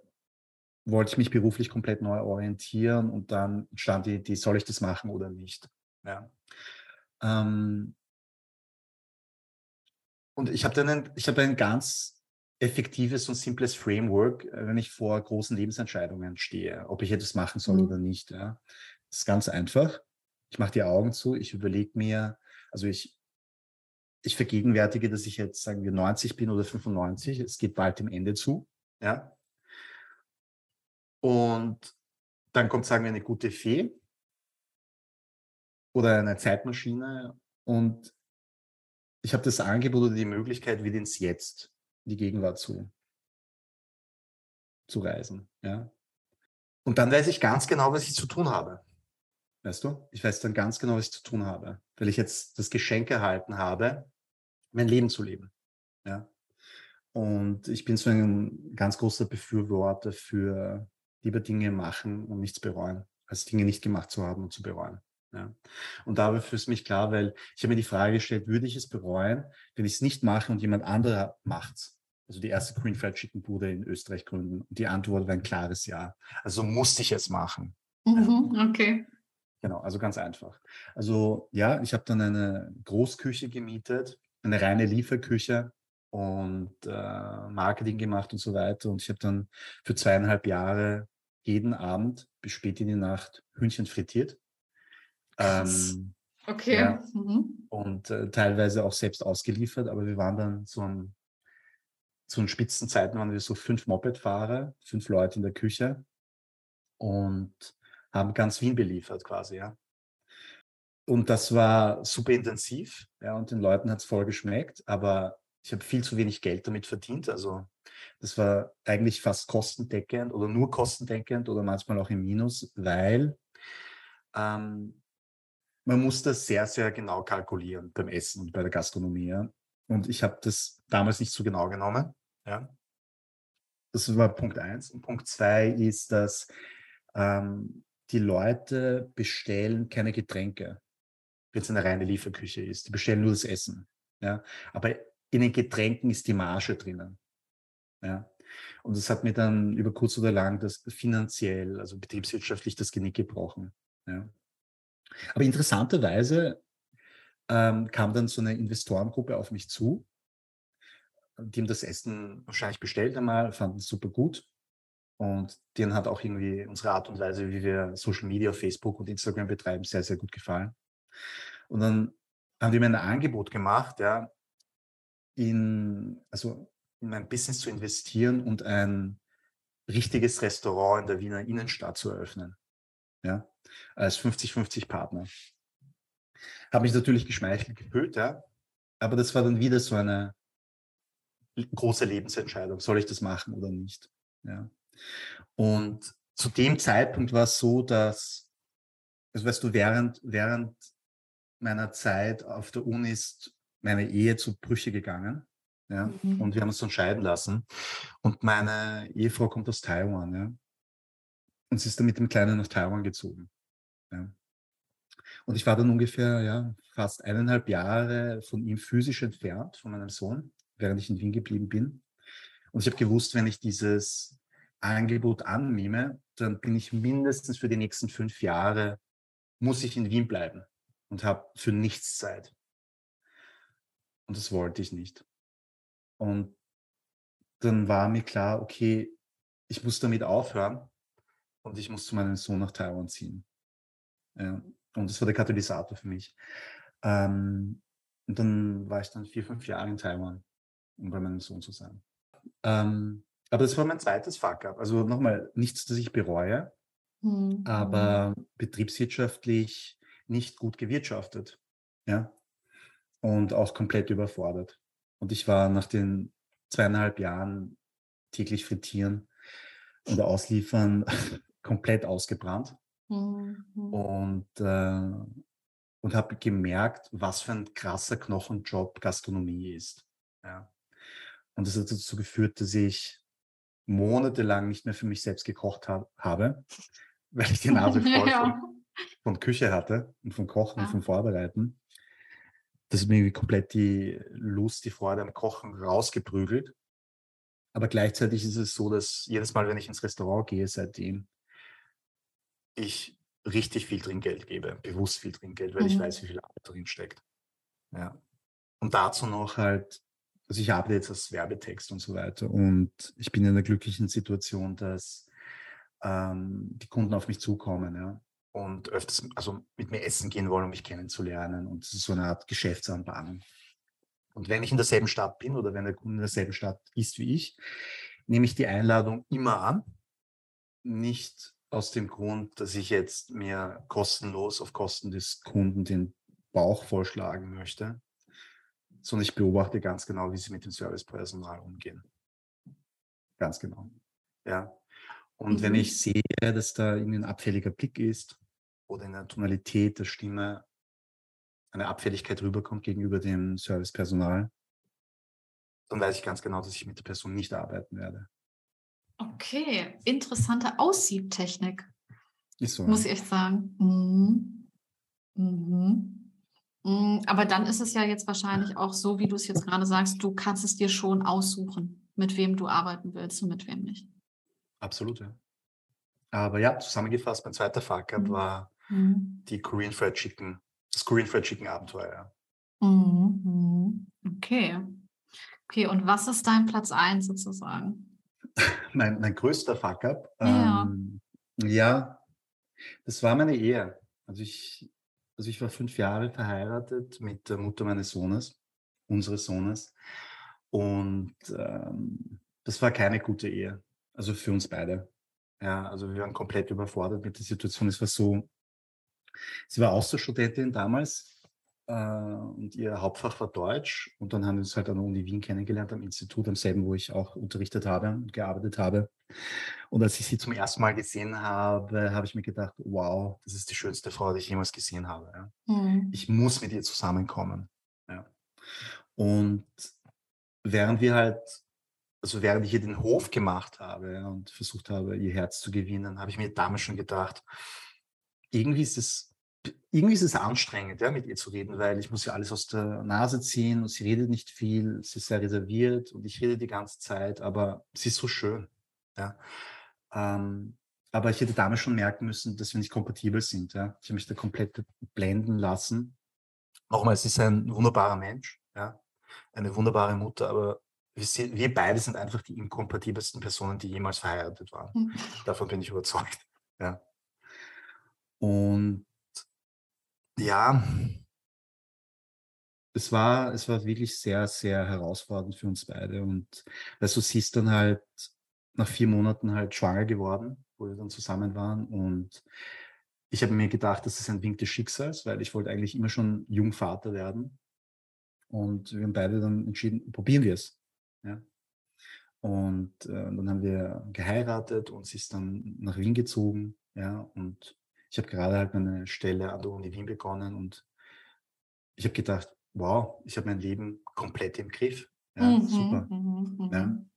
wollte ich mich beruflich komplett neu orientieren und dann stand die Idee, soll ich das machen oder nicht? Ja. Ähm, und ich habe dann ein, ich habe ein ganz effektives und simples Framework, äh, wenn ich vor großen Lebensentscheidungen stehe, ob ich etwas machen soll mhm. oder nicht. Ja. Das ist ganz einfach. Ich mache die Augen zu, ich überlege mir, also ich, ich vergegenwärtige, dass ich jetzt, sagen wir, 90 bin oder 95. Es geht bald dem Ende zu. Ja. Und dann kommt, sagen wir, eine gute Fee oder eine Zeitmaschine und ich habe das Angebot oder die Möglichkeit, wieder ins Jetzt, die Gegenwart zu, zu reisen. Ja? Und dann weiß ich ganz genau, was ich zu tun habe. Weißt du? Ich weiß dann ganz genau, was ich zu tun habe, weil ich jetzt das Geschenk erhalten habe, mein Leben zu leben. Ja? Und ich bin so ein ganz großer Befürworter für lieber Dinge machen und nichts bereuen, als Dinge nicht gemacht zu haben und zu bereuen. Ja. Und dabei ist mich klar, weil ich habe mir die Frage gestellt, würde ich es bereuen, wenn ich es nicht mache und jemand anderer macht es? Also die erste Green Fried Chicken Bude in Österreich gründen. Und die Antwort war ein klares Ja. Also musste ich es machen. Mhm, okay. Genau, also ganz einfach. Also ja, ich habe dann eine Großküche gemietet, eine reine Lieferküche und äh, Marketing gemacht und so weiter. Und ich habe dann für zweieinhalb Jahre jeden Abend bis spät in die Nacht Hühnchen frittiert. Ähm, okay. Ja, mhm. Und äh, teilweise auch selbst ausgeliefert, aber wir waren dann so ein, zu den Spitzenzeiten waren wir so fünf Moped-Fahrer, fünf Leute in der Küche und haben ganz Wien beliefert quasi, ja. Und das war super intensiv, ja, und den Leuten hat es voll geschmeckt, aber ich habe viel zu wenig Geld damit verdient. Also das war eigentlich fast kostendeckend oder nur kostendeckend oder manchmal auch im Minus, weil ähm, man muss das sehr, sehr genau kalkulieren beim Essen und bei der Gastronomie. Und ich habe das damals nicht so genau genommen. Ja. Das war Punkt eins. Und Punkt zwei ist, dass ähm, die Leute bestellen keine Getränke, wenn es eine reine Lieferküche ist. Die bestellen nur das Essen. Ja. Aber in den Getränken ist die Marge drinnen. Ja. Und das hat mir dann über kurz oder lang das finanziell, also betriebswirtschaftlich das Genick gebrochen. Ja. Aber interessanterweise ähm, kam dann so eine Investorengruppe auf mich zu. Die haben das Essen wahrscheinlich bestellt einmal, fanden es super gut. Und denen hat auch irgendwie unsere Art und Weise, wie wir Social Media, Facebook und Instagram betreiben, sehr, sehr gut gefallen. Und dann haben die mir ein Angebot gemacht, ja, in, also in mein Business zu investieren und ein richtiges Restaurant in der Wiener Innenstadt zu eröffnen. Ja, als 50-50 Partner. Habe mich natürlich geschmeichelt gefühlt, ja, aber das war dann wieder so eine große Lebensentscheidung. Soll ich das machen oder nicht? Ja. Und zu dem Zeitpunkt war es so, dass, also weißt du, während, während meiner Zeit auf der Uni ist meine Ehe zu Brüche gegangen. Ja, mhm. und wir haben uns dann scheiden lassen. Und meine Ehefrau kommt aus Taiwan, ja. Und sie ist dann mit dem Kleinen nach Taiwan gezogen. Ja. Und ich war dann ungefähr ja, fast eineinhalb Jahre von ihm physisch entfernt, von meinem Sohn, während ich in Wien geblieben bin. Und ich habe gewusst, wenn ich dieses Angebot annehme, dann bin ich mindestens für die nächsten fünf Jahre, muss ich in Wien bleiben und habe für nichts Zeit. Und das wollte ich nicht. Und dann war mir klar, okay, ich muss damit aufhören und ich muss zu meinem Sohn nach Taiwan ziehen. Ja, und das war der Katalysator für mich. Ähm, und dann war ich dann vier, fünf Jahre in Taiwan, um bei meinem Sohn zu sein. Ähm, aber das war mein zweites Fuck-up. Also nochmal, nichts, das ich bereue, mhm. aber betriebswirtschaftlich nicht gut gewirtschaftet. Ja und auch komplett überfordert. Und ich war nach den zweieinhalb Jahren täglich frittieren und ausliefern komplett ausgebrannt. Mhm. Und, äh, und habe gemerkt, was für ein krasser Knochenjob Gastronomie ist. Ja. Und das hat dazu geführt, dass ich monatelang nicht mehr für mich selbst gekocht ha habe, weil ich die Nase voll ja. von, von, Küche hatte und von Kochen ja. und von Vorbereiten das hat mir komplett die Lust, die Freude am Kochen rausgeprügelt. Aber gleichzeitig ist es so, dass jedes Mal, wenn ich ins Restaurant gehe, seitdem ich richtig viel Trinkgeld gebe, bewusst viel Trinkgeld, weil mhm. ich weiß, wie viel Arbeit drin steckt. Ja. Und dazu noch halt also ich arbeite jetzt als Werbetext und so weiter und ich bin in der glücklichen Situation, dass ähm, die Kunden auf mich zukommen, ja, und öfters, also mit mir essen gehen wollen, um mich kennenzulernen und es ist so eine Art Geschäftsanbahnung. Und wenn ich in derselben Stadt bin oder wenn der Kunde in derselben Stadt ist wie ich, nehme ich die Einladung immer an. Nicht aus dem Grund, dass ich jetzt mir kostenlos auf Kosten des Kunden den Bauch vorschlagen möchte, sondern ich beobachte ganz genau, wie sie mit dem Servicepersonal umgehen. Ganz genau. Ja. Und mhm. wenn ich sehe, dass da irgendwie ein abfälliger Blick ist oder in der Tonalität der Stimme eine Abfälligkeit rüberkommt gegenüber dem Servicepersonal, dann weiß ich ganz genau, dass ich mit der Person nicht arbeiten werde. Okay, interessante Aussiebtechnik. Ist so. Muss ich echt sagen. Mhm. Mhm. mhm. Aber dann ist es ja jetzt wahrscheinlich auch so, wie du es jetzt gerade sagst, du kannst es dir schon aussuchen, mit wem du arbeiten willst und mit wem nicht. Absolut, ja. Aber ja, zusammengefasst, mein zweiter Fuck-up mhm. war mhm. die Korean Fried Chicken das Korean Fried Chicken Abenteuer. Mhm, mhm. Okay. Okay, und was ist dein Platz 1 sozusagen? mein, mein größter Fuck-up? Ja. Ähm, ja, das war meine Ehe. Also ich, also ich war fünf Jahre verheiratet mit der Mutter meines Sohnes, unseres Sohnes. Und ähm, das war keine gute Ehe. Also für uns beide. Ja, also wir waren komplett überfordert mit der Situation. Es war so, Sie war Austauschstudentin damals äh, und ihr Hauptfach war Deutsch. Und dann haben wir uns halt an der Uni Wien kennengelernt, am Institut, am selben, wo ich auch unterrichtet habe und gearbeitet habe. Und als ich sie zum ersten Mal gesehen habe, habe ich mir gedacht, wow, das ist die schönste Frau, die ich jemals gesehen habe. Ja. Mhm. Ich muss mit ihr zusammenkommen. Ja. Und während wir halt also während ich ihr den Hof gemacht habe und versucht habe, ihr Herz zu gewinnen, habe ich mir damals schon gedacht, irgendwie ist es irgendwie ist es anstrengend, ja, mit ihr zu reden, weil ich muss ja alles aus der Nase ziehen und sie redet nicht viel, sie ist sehr reserviert und ich rede die ganze Zeit, aber sie ist so schön. Ja. Ähm, aber ich hätte damals schon merken müssen, dass wir nicht kompatibel sind. Ja. Ich habe mich da komplett blenden lassen. Nochmal, sie ist ein wunderbarer Mensch, ja, eine wunderbare Mutter, aber wir, wir beide sind einfach die inkompatibelsten Personen, die jemals verheiratet waren. Mhm. Davon bin ich überzeugt. Ja. Und ja, es war, es war wirklich sehr, sehr herausfordernd für uns beide. Und du, sie ist dann halt nach vier Monaten halt schwanger geworden, wo wir dann zusammen waren. Und ich habe mir gedacht, das ist ein Wink des Schicksals, weil ich wollte eigentlich immer schon Jungvater werden. Und wir haben beide dann entschieden, probieren wir es. Ja. Und äh, dann haben wir geheiratet und sie ist dann nach Wien gezogen. Ja, und ich habe gerade halt meine Stelle an der Uni Wien begonnen und ich habe gedacht, wow, ich habe mein Leben komplett im Griff. Ja, mhm, super. Mhm, ja. Mhm.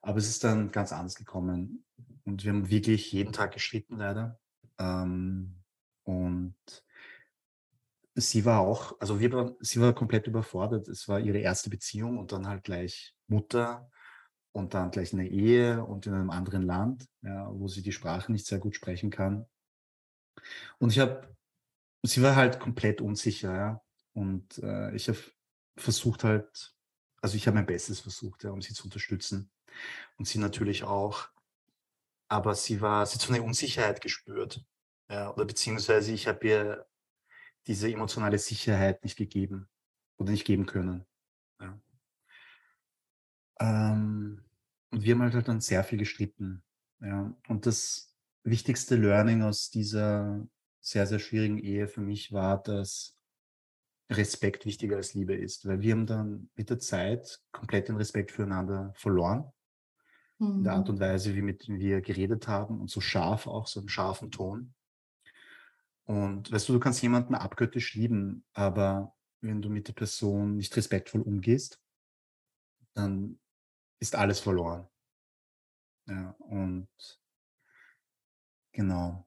Aber es ist dann ganz anders gekommen und wir haben wirklich jeden Tag geschritten leider. Ähm, und sie war auch, also wir waren, sie war komplett überfordert. Es war ihre erste Beziehung und dann halt gleich Mutter und dann gleich eine Ehe und in einem anderen Land, ja, wo sie die Sprache nicht sehr gut sprechen kann. Und ich habe, sie war halt komplett unsicher, ja. Und äh, ich habe versucht halt, also ich habe mein Bestes versucht, ja, um sie zu unterstützen. Und sie natürlich auch. Aber sie war, sie hat so eine Unsicherheit gespürt. Ja, oder beziehungsweise ich habe ihr diese emotionale Sicherheit nicht gegeben oder nicht geben können. Ja. Ähm, und wir haben halt, dann sehr viel gestritten. Ja. Und das, wichtigste Learning aus dieser sehr, sehr schwierigen Ehe für mich war, dass Respekt wichtiger als Liebe ist, weil wir haben dann mit der Zeit komplett den Respekt füreinander verloren. Mhm. In der Art mhm. und Weise, wie mit wir geredet haben und so scharf auch, so einen scharfen Ton. Und weißt du, du kannst jemanden abgöttisch lieben, aber wenn du mit der Person nicht respektvoll umgehst, dann ist alles verloren. Ja, und Genau.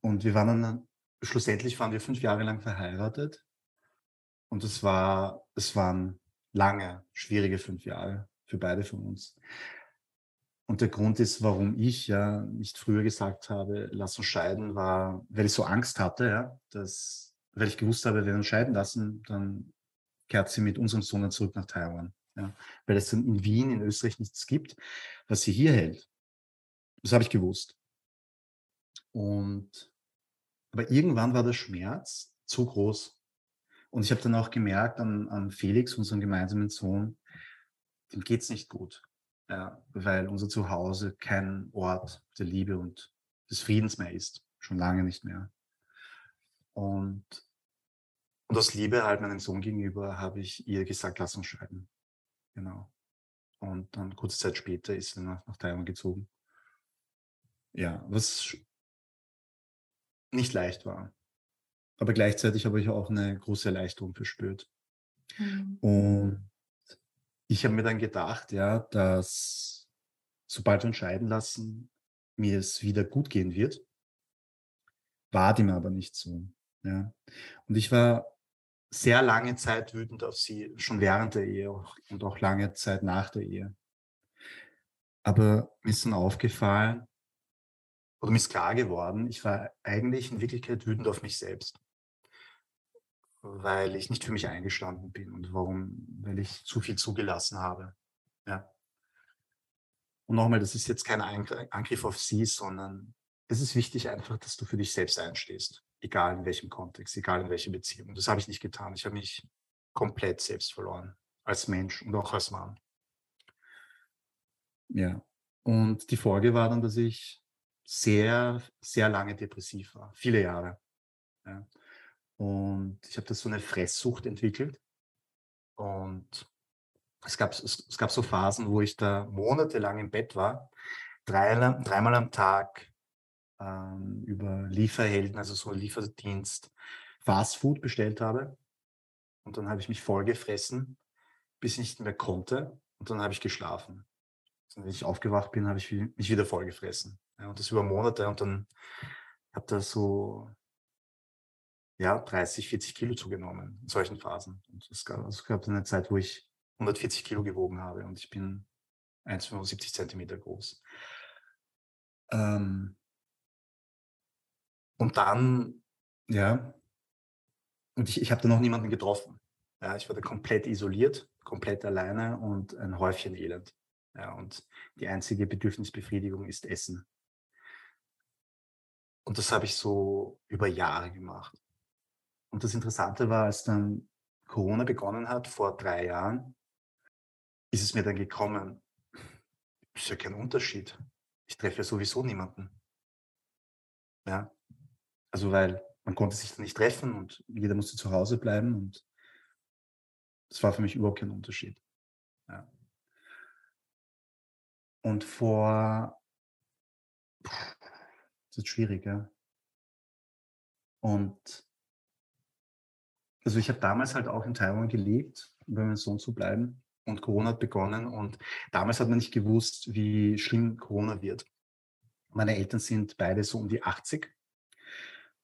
Und wir waren dann, schlussendlich waren wir fünf Jahre lang verheiratet. Und es war, es waren lange, schwierige fünf Jahre für beide von uns. Und der Grund ist, warum ich ja nicht früher gesagt habe, lass uns scheiden, war, weil ich so Angst hatte, ja, dass, weil ich gewusst habe, wenn wir uns scheiden lassen, dann kehrt sie mit unserem Sohn dann zurück nach Taiwan. Ja, weil es in Wien, in Österreich nichts gibt, was sie hier hält. Das habe ich gewusst. Und aber irgendwann war der Schmerz zu groß. Und ich habe dann auch gemerkt an, an Felix, unserem gemeinsamen Sohn, dem geht es nicht gut. Ja, weil unser Zuhause kein Ort der Liebe und des Friedens mehr ist. Schon lange nicht mehr. Und, und aus Liebe halt meinem Sohn gegenüber habe ich ihr gesagt, lass uns scheiden. Genau. Und dann kurze Zeit später ist sie nach, nach Taiwan gezogen. Ja, was nicht leicht war. Aber gleichzeitig habe ich auch eine große Erleichterung verspürt. Mhm. Und ich habe mir dann gedacht, ja, dass sobald wir uns scheiden lassen, mir es wieder gut gehen wird. War dem aber nicht so. Ja. Und ich war sehr lange Zeit wütend auf sie, schon während der Ehe und auch lange Zeit nach der Ehe. Aber mir ist dann aufgefallen, oder mir ist klar geworden, ich war eigentlich in Wirklichkeit wütend auf mich selbst, weil ich nicht für mich eingestanden bin und warum, weil ich zu viel zugelassen habe. Ja. Und nochmal, das ist jetzt kein Angriff auf sie, sondern es ist wichtig einfach, dass du für dich selbst einstehst, egal in welchem Kontext, egal in welcher Beziehung. Und das habe ich nicht getan. Ich habe mich komplett selbst verloren, als Mensch und auch als Mann. Ja. Und die Folge war dann, dass ich sehr, sehr lange depressiv war, viele Jahre. Ja. Und ich habe da so eine Fresssucht entwickelt. Und es gab, es, es, gab so Phasen, wo ich da monatelang im Bett war, drei, dreimal am Tag ähm, über Lieferhelden, also so Lieferdienst, Fastfood bestellt habe. Und dann habe ich mich vollgefressen, bis ich nicht mehr konnte. Und dann habe ich geschlafen. Und wenn ich aufgewacht bin, habe ich mich wieder vollgefressen. Ja, und das über Monate und dann habe da so ja, 30, 40 Kilo zugenommen in solchen Phasen. Und es gab, also gab eine Zeit, wo ich 140 Kilo gewogen habe und ich bin 1,75 Zentimeter groß. Ähm, und dann, ja, und ich, ich habe da noch niemanden getroffen. Ja, ich war da komplett isoliert, komplett alleine und ein Häufchen Elend. Ja, und die einzige Bedürfnisbefriedigung ist Essen. Und das habe ich so über Jahre gemacht. Und das Interessante war, als dann Corona begonnen hat, vor drei Jahren, ist es mir dann gekommen, ist ja kein Unterschied. Ich treffe ja sowieso niemanden. Ja. Also, weil man konnte sich dann nicht treffen und jeder musste zu Hause bleiben und das war für mich überhaupt kein Unterschied. Ja. Und vor das ist schwierig, ja. Und also ich habe damals halt auch in Taiwan gelebt, um bei meinem Sohn zu bleiben. Und Corona hat begonnen und damals hat man nicht gewusst, wie schlimm Corona wird. Meine Eltern sind beide so um die 80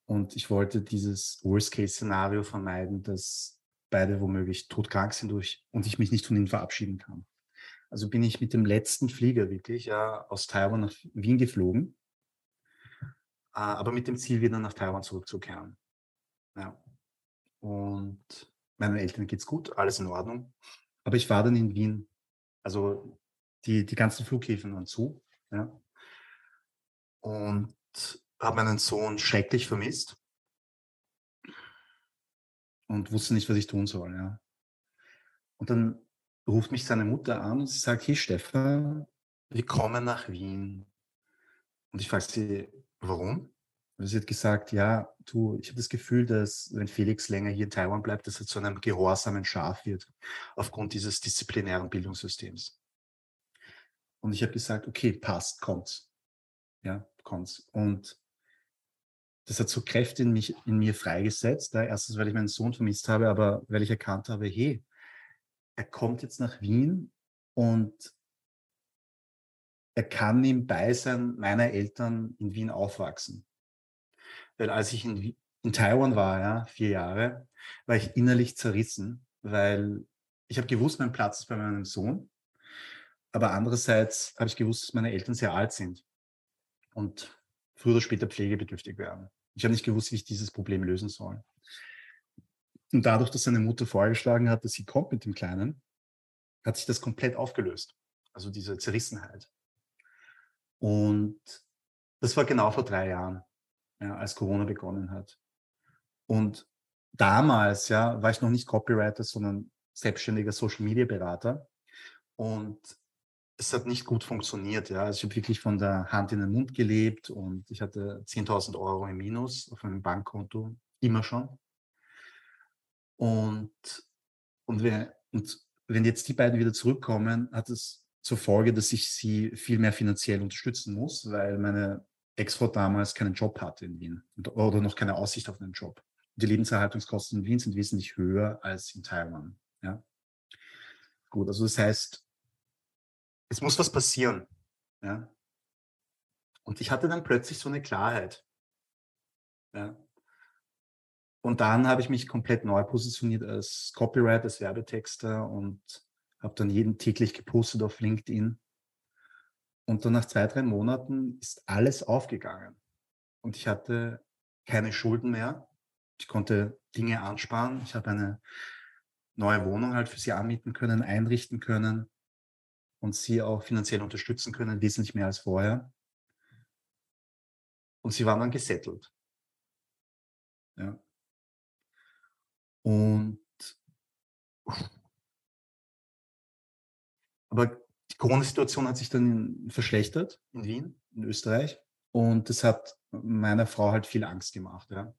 und ich wollte dieses Worst-Case-Szenario vermeiden, dass beide womöglich todkrank sind und ich mich nicht von ihnen verabschieden kann. Also bin ich mit dem letzten Flieger wirklich ja, aus Taiwan nach Wien geflogen aber mit dem Ziel, wieder nach Taiwan zurückzukehren. Ja. Und meinen Eltern geht es gut, alles in Ordnung. Aber ich war dann in Wien. Also die, die ganzen Flughäfen waren zu. Ja. Und habe meinen Sohn schrecklich vermisst. Und wusste nicht, was ich tun soll. Ja. Und dann ruft mich seine Mutter an und sie sagt, hey Stefan, wir kommen nach Wien. Und ich frage sie, Warum? Sie hat gesagt, ja, du, ich habe das Gefühl, dass wenn Felix länger hier in Taiwan bleibt, dass er zu einem gehorsamen Schaf wird, aufgrund dieses disziplinären Bildungssystems. Und ich habe gesagt, okay, passt, kommt's. Ja, kommt's. Und das hat so Kräfte in, mich, in mir freigesetzt. Ja, erstens, weil ich meinen Sohn vermisst habe, aber weil ich erkannt habe, hey, er kommt jetzt nach Wien und er kann im Beisein meiner Eltern in Wien aufwachsen. Weil als ich in, in Taiwan war, ja, vier Jahre, war ich innerlich zerrissen, weil ich habe gewusst, mein Platz ist bei meinem Sohn. Aber andererseits habe ich gewusst, dass meine Eltern sehr alt sind und früher oder später pflegebedürftig werden. Ich habe nicht gewusst, wie ich dieses Problem lösen soll. Und dadurch, dass seine Mutter vorgeschlagen hat, dass sie kommt mit dem Kleinen, hat sich das komplett aufgelöst. Also diese Zerrissenheit. Und das war genau vor drei Jahren, ja, als Corona begonnen hat. Und damals ja, war ich noch nicht Copywriter, sondern selbstständiger Social Media Berater. Und es hat nicht gut funktioniert. Ja. Also ich habe wirklich von der Hand in den Mund gelebt und ich hatte 10.000 Euro im Minus auf meinem Bankkonto, immer schon. Und, und, wir, und wenn jetzt die beiden wieder zurückkommen, hat es zur Folge, dass ich sie viel mehr finanziell unterstützen muss, weil meine Ex-Frau damals keinen Job hatte in Wien oder noch keine Aussicht auf einen Job. Die Lebenserhaltungskosten in Wien sind wesentlich höher als in Taiwan. Ja? Gut, also das heißt, es muss was passieren. Ja? Und ich hatte dann plötzlich so eine Klarheit. Ja? Und dann habe ich mich komplett neu positioniert als Copywriter, als Werbetexter und habe dann jeden täglich gepostet auf LinkedIn. Und dann nach zwei, drei Monaten ist alles aufgegangen. Und ich hatte keine Schulden mehr. Ich konnte Dinge ansparen. Ich habe eine neue Wohnung halt für sie anmieten können, einrichten können und sie auch finanziell unterstützen können, wesentlich mehr als vorher. Und sie waren dann gesettelt. Ja. Und aber die Corona-Situation hat sich dann verschlechtert in Wien, in Österreich. Und das hat meiner Frau halt viel Angst gemacht, ja.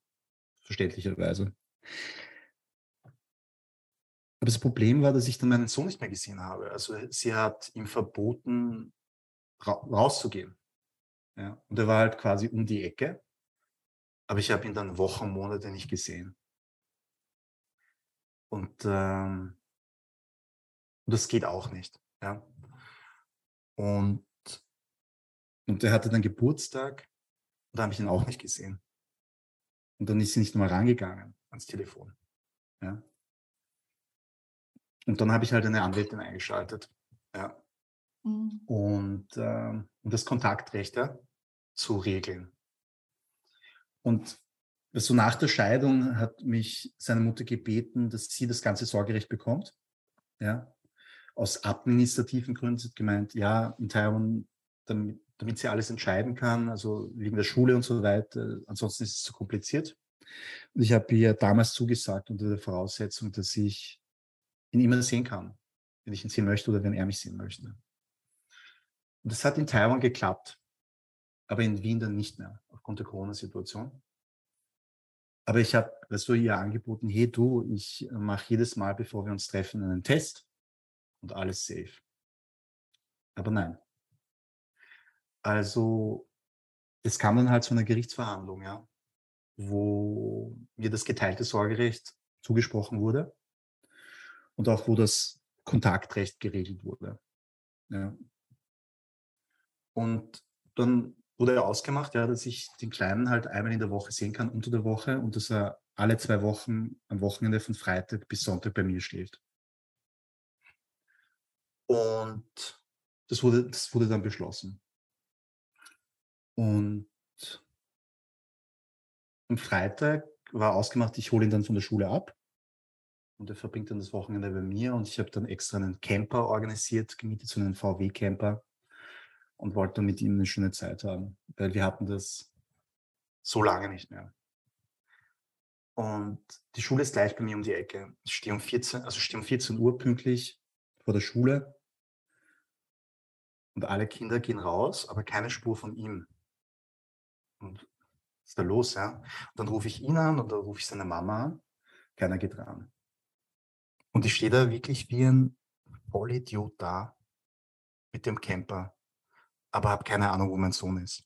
Verständlicherweise. Aber das Problem war, dass ich dann meinen Sohn nicht mehr gesehen habe. Also sie hat ihm verboten, ra rauszugehen. Ja, und er war halt quasi um die Ecke. Aber ich habe ihn dann Wochen, Monate nicht gesehen. Und ähm, das geht auch nicht. Ja. Und, und er hatte dann Geburtstag und da habe ich ihn auch nicht gesehen. Und dann ist sie nicht mal rangegangen ans Telefon. Ja. Und dann habe ich halt eine Anwältin eingeschaltet. Ja. Mhm. Und äh, um das Kontaktrecht ja, zu regeln. Und so nach der Scheidung hat mich seine Mutter gebeten, dass sie das ganze Sorgerecht bekommt. Ja. Aus administrativen Gründen gemeint, ja, in Taiwan, damit, damit sie alles entscheiden kann, also wegen der Schule und so weiter. Ansonsten ist es zu kompliziert. Und ich habe ihr damals zugesagt unter der Voraussetzung, dass ich ihn immer sehen kann, wenn ich ihn sehen möchte oder wenn er mich sehen möchte. Und das hat in Taiwan geklappt, aber in Wien dann nicht mehr, aufgrund der Corona-Situation. Aber ich habe, weißt du, ihr angeboten, hey du, ich mache jedes Mal, bevor wir uns treffen, einen Test und alles safe. Aber nein. Also, es kam dann halt zu einer Gerichtsverhandlung, ja, wo mir das geteilte Sorgerecht zugesprochen wurde und auch wo das Kontaktrecht geregelt wurde. Ja. Und dann wurde ausgemacht, ja, dass ich den Kleinen halt einmal in der Woche sehen kann, unter der Woche und dass er alle zwei Wochen am Wochenende von Freitag bis Sonntag bei mir schläft. Und das wurde, das wurde dann beschlossen. Und am Freitag war ausgemacht, ich hole ihn dann von der Schule ab und er verbringt dann das Wochenende bei mir und ich habe dann extra einen Camper organisiert, gemietet, so einen VW-Camper und wollte dann mit ihm eine schöne Zeit haben, weil wir hatten das so lange nicht mehr. Und die Schule ist gleich bei mir um die Ecke. Ich stehe um 14, also stehe um 14 Uhr pünktlich vor der Schule und alle Kinder gehen raus, aber keine Spur von ihm. Und was ist da los, ja? Und dann rufe ich ihn an und dann rufe ich seine Mama an. Keiner geht ran. Und ich stehe da wirklich wie ein Vollidiot da mit dem Camper, aber habe keine Ahnung, wo mein Sohn ist.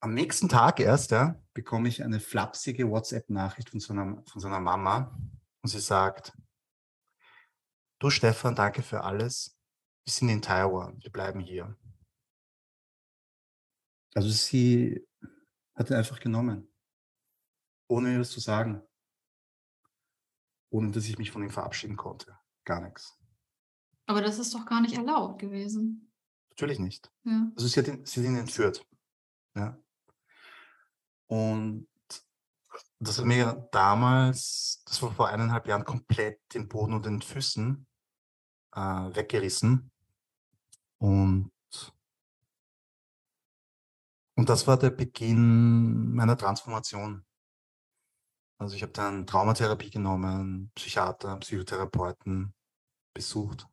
Am nächsten Tag erst ja, bekomme ich eine flapsige WhatsApp-Nachricht von, so von seiner Mama und sie sagt, du Stefan, danke für alles. Wir sind in Taiwan, wir bleiben hier. Also sie hat ihn einfach genommen, ohne mir was zu sagen ohne dass ich mich von ihm verabschieden konnte. Gar nichts. Aber das ist doch gar nicht erlaubt gewesen. Natürlich nicht. Ja. Also sie hat, ihn, sie hat ihn entführt. Ja. Und Das hat mir damals, das war vor eineinhalb Jahren, komplett den Boden unter den Füßen äh, weggerissen. Und, und das war der Beginn meiner Transformation. Also ich habe dann Traumatherapie genommen, Psychiater, Psychotherapeuten besucht.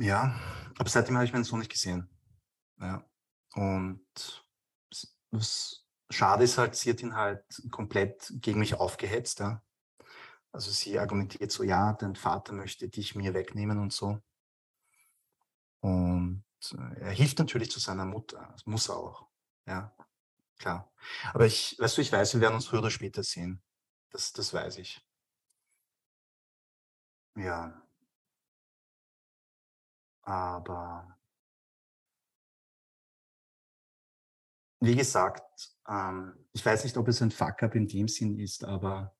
Ja, aber seitdem habe ich meinen Sohn nicht gesehen. Ja. Und was schade ist halt, sie hat ihn halt komplett gegen mich aufgehetzt. Ja. Also sie argumentiert so, ja, dein Vater möchte dich mir wegnehmen und so. Und äh, er hilft natürlich zu seiner Mutter. Das muss er auch. Ja, klar. Aber ich, weißt du, ich weiß, wir werden uns früher oder später sehen. Das, das weiß ich. Ja. Aber wie gesagt, ähm, ich weiß nicht, ob es ein Fuck-up in dem Sinn ist, aber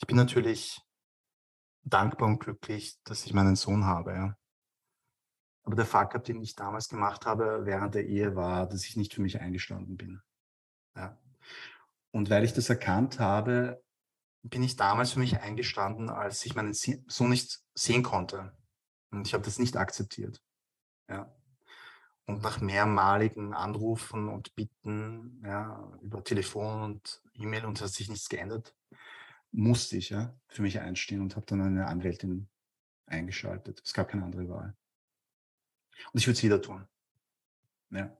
ich bin natürlich dankbar und glücklich, dass ich meinen Sohn habe. Ja. Aber der Fuck-up, den ich damals gemacht habe während der Ehe, war, dass ich nicht für mich eingestanden bin. Ja. Und weil ich das erkannt habe, bin ich damals für mich eingestanden, als ich meinen Sohn nicht sehen konnte. Und ich habe das nicht akzeptiert. Ja. Und nach mehrmaligen Anrufen und Bitten ja, über Telefon und E-Mail und es hat sich nichts geändert, musste ich ja für mich einstehen und habe dann eine Anwältin eingeschaltet. Es gab keine andere Wahl. Und ich würde es wieder tun. Ja.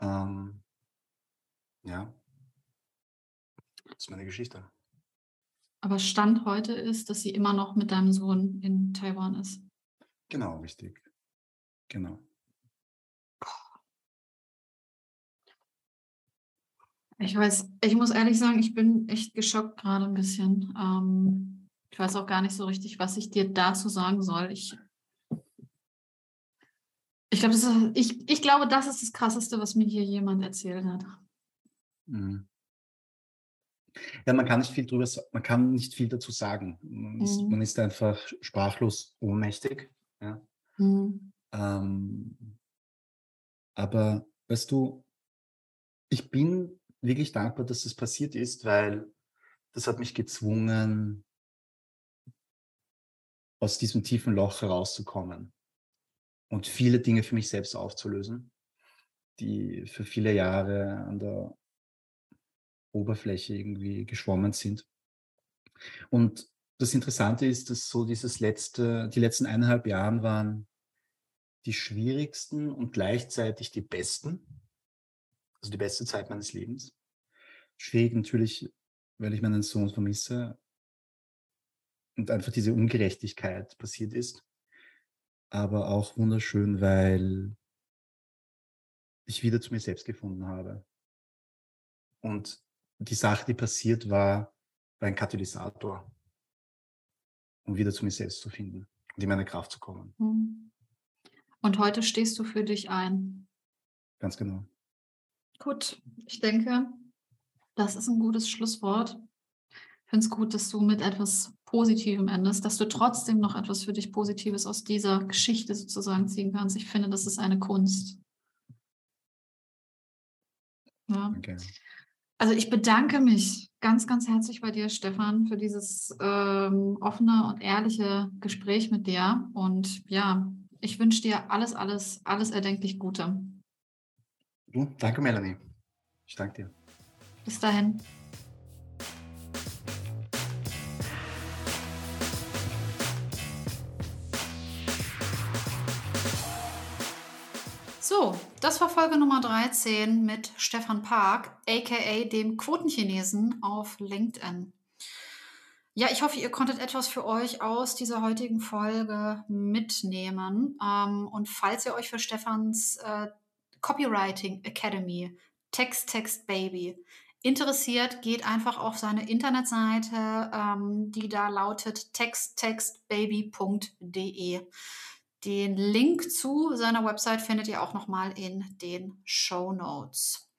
Ähm, ja. Das ist meine Geschichte. Aber Stand heute ist, dass sie immer noch mit deinem Sohn in Taiwan ist. Genau, richtig. Genau. Ich weiß, ich muss ehrlich sagen, ich bin echt geschockt gerade ein bisschen. Ähm, ich weiß auch gar nicht so richtig, was ich dir dazu sagen soll. Ich, ich, glaub, das ist, ich, ich glaube, das ist das Krasseste, was mir hier jemand erzählt hat. Mhm. Ja, man kann nicht viel drüber, man kann nicht viel dazu sagen. Man ist, mhm. man ist einfach sprachlos ohnmächtig. Ja. Mhm. Ähm, aber weißt du, ich bin wirklich dankbar, dass das passiert ist, weil das hat mich gezwungen, aus diesem tiefen Loch herauszukommen und viele Dinge für mich selbst aufzulösen, die für viele Jahre an der Oberfläche irgendwie geschwommen sind. Und das Interessante ist, dass so dieses letzte, die letzten eineinhalb Jahren waren die schwierigsten und gleichzeitig die besten also die beste Zeit meines Lebens. Schwierig natürlich, weil ich meinen Sohn vermisse und einfach diese Ungerechtigkeit passiert ist. Aber auch wunderschön, weil ich wieder zu mir selbst gefunden habe. Und die Sache, die passiert war, war ein Katalysator, um wieder zu mir selbst zu finden und in meine Kraft zu kommen. Mhm. Und heute stehst du für dich ein. Ganz genau. Gut, ich denke, das ist ein gutes Schlusswort. Ich finde es gut, dass du mit etwas Positivem endest, dass du trotzdem noch etwas für dich Positives aus dieser Geschichte sozusagen ziehen kannst. Ich finde, das ist eine Kunst. Ja. Okay. Also ich bedanke mich ganz, ganz herzlich bei dir, Stefan, für dieses ähm, offene und ehrliche Gespräch mit dir. Und ja, ich wünsche dir alles, alles, alles erdenklich Gute. Du, danke, Melanie. Ich danke dir. Bis dahin. So, das war Folge Nummer 13 mit Stefan Park, aka dem Quotenchinesen auf LinkedIn. Ja, ich hoffe, ihr konntet etwas für euch aus dieser heutigen Folge mitnehmen. Ähm, und falls ihr euch für Stefans äh, Copywriting Academy, Text Text Baby. Interessiert, geht einfach auf seine Internetseite, ähm, die da lautet texttextbaby.de. Den Link zu seiner Website findet ihr auch nochmal in den Show Notes.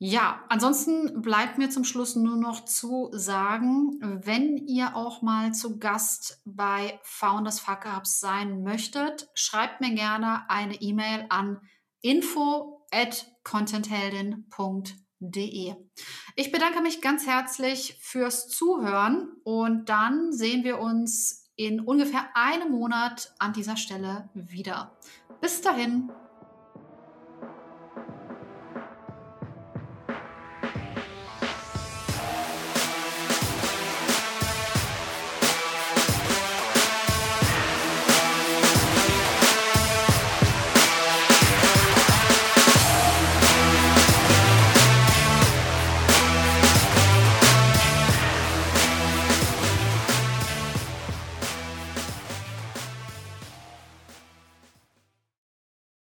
Ja, ansonsten bleibt mir zum Schluss nur noch zu sagen, wenn ihr auch mal zu Gast bei Founders Fuck Ups sein möchtet, schreibt mir gerne eine E-Mail an info at contentheldin.de. Ich bedanke mich ganz herzlich fürs Zuhören und dann sehen wir uns in ungefähr einem Monat an dieser Stelle wieder. Bis dahin.